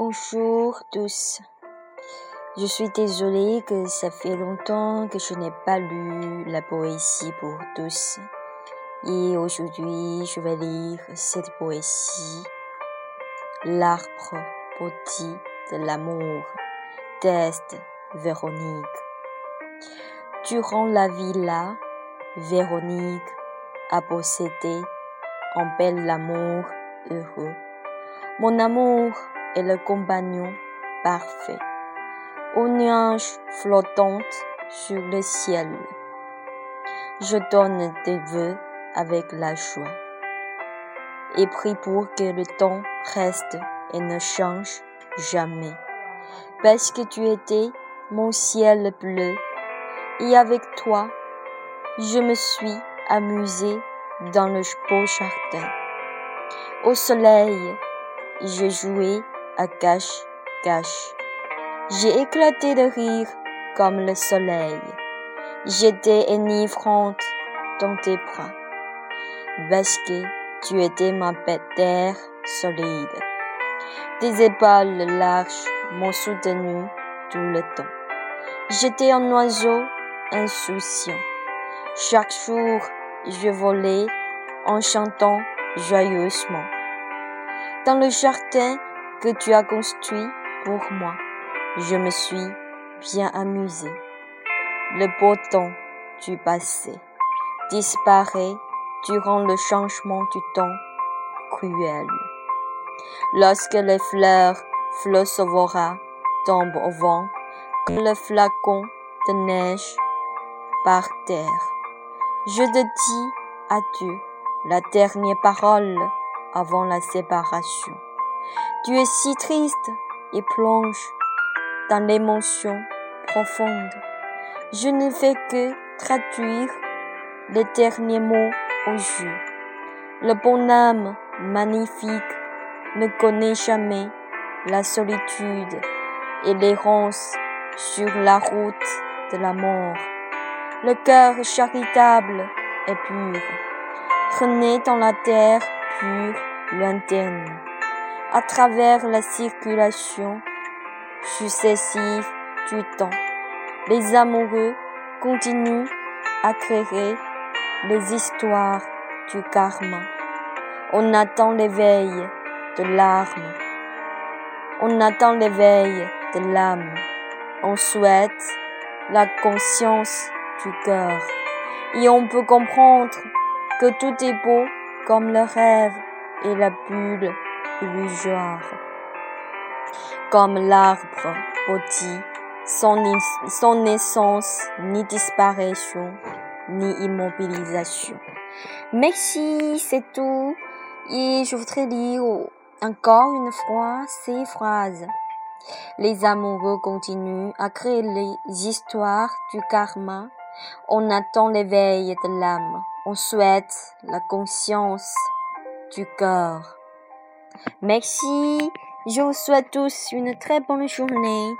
Bonjour tous. Je suis désolée que ça fait longtemps que je n'ai pas lu la poésie pour tous. Et aujourd'hui, je vais lire cette poésie. L'arbre petit de l'amour test Véronique. Durant la vie là, Véronique a possédé un bel amour heureux. Mon amour le compagnon parfait, aux nuages flottants sur le ciel. Je donne des vœux avec la joie et prie pour que le temps reste et ne change jamais. Parce que tu étais mon ciel bleu et avec toi, je me suis amusée dans le beau jardin. Au soleil, j'ai joué à cache-cache. J'ai éclaté de rire comme le soleil. J'étais enivrante dans tes bras. Que tu étais ma terre solide. Tes épaules larges m'ont soutenu tout le temps. J'étais un oiseau insouciant. Chaque jour, je volais en chantant joyeusement. Dans le jardin que tu as construit pour moi, je me suis bien amusée. Le beau temps du passé disparaît durant le changement du temps cruel. Lorsque les fleurs flossovora tombent au vent, le flacon de neige par terre, je te dis adieu, la dernière parole avant la séparation. Tu es si triste et plonge dans l'émotion profonde. Je ne fais que traduire les derniers mots au jeu. Le bonhomme magnifique ne connaît jamais la solitude et l'errance sur la route de la mort. Le cœur charitable et pur renaît dans la terre pure lointaine, à travers la circulation successive du temps. Les amoureux continuent à créer les histoires du karma. On attend l'éveil de l'arme. On attend l'éveil de l'âme. On souhaite la conscience du cœur. Et on peut comprendre que tout est beau comme le rêve et la bulle illusoire. Comme l'arbre petit, sans, sans naissance, ni disparition, ni immobilisation. Merci, c'est tout. Et je voudrais lire encore une fois ces phrases. Les amoureux continuent à créer les histoires du karma. On attend l'éveil de l'âme. On souhaite la conscience du cœur. Merci. Je vous souhaite tous une très bonne journée.